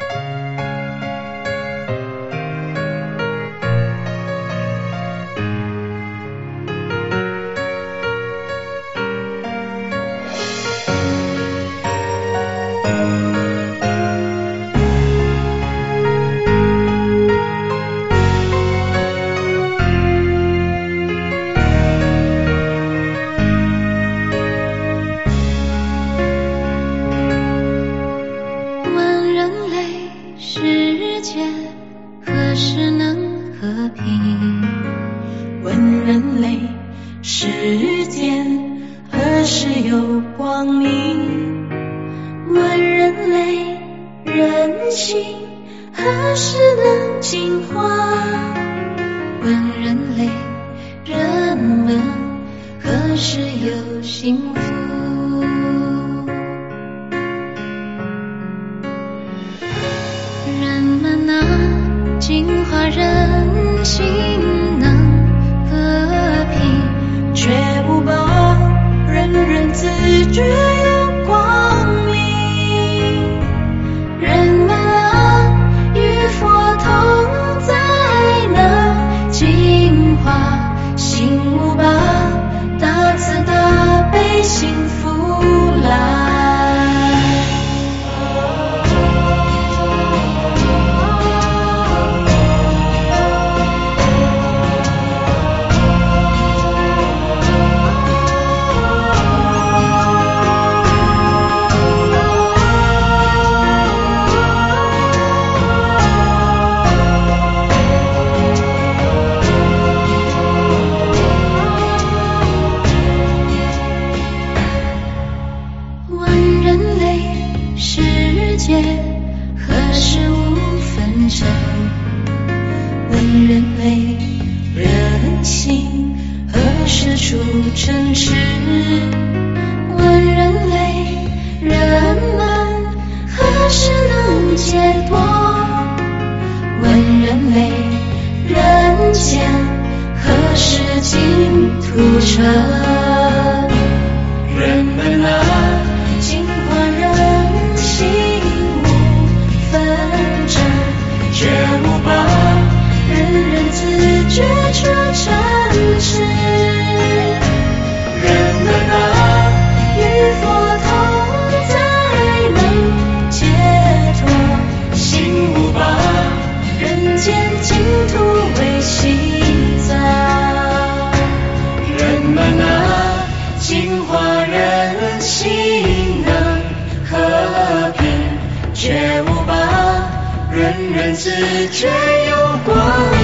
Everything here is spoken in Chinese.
问何时能和平？问人类世间何时有光明？问人类人心何时能进化？问人类人们何时有幸福？人们啊，情话任性何时无纷争？问人类人心何时出诚实？问人类人们何时能解脱？问人类人间何时净土成？自觉有光。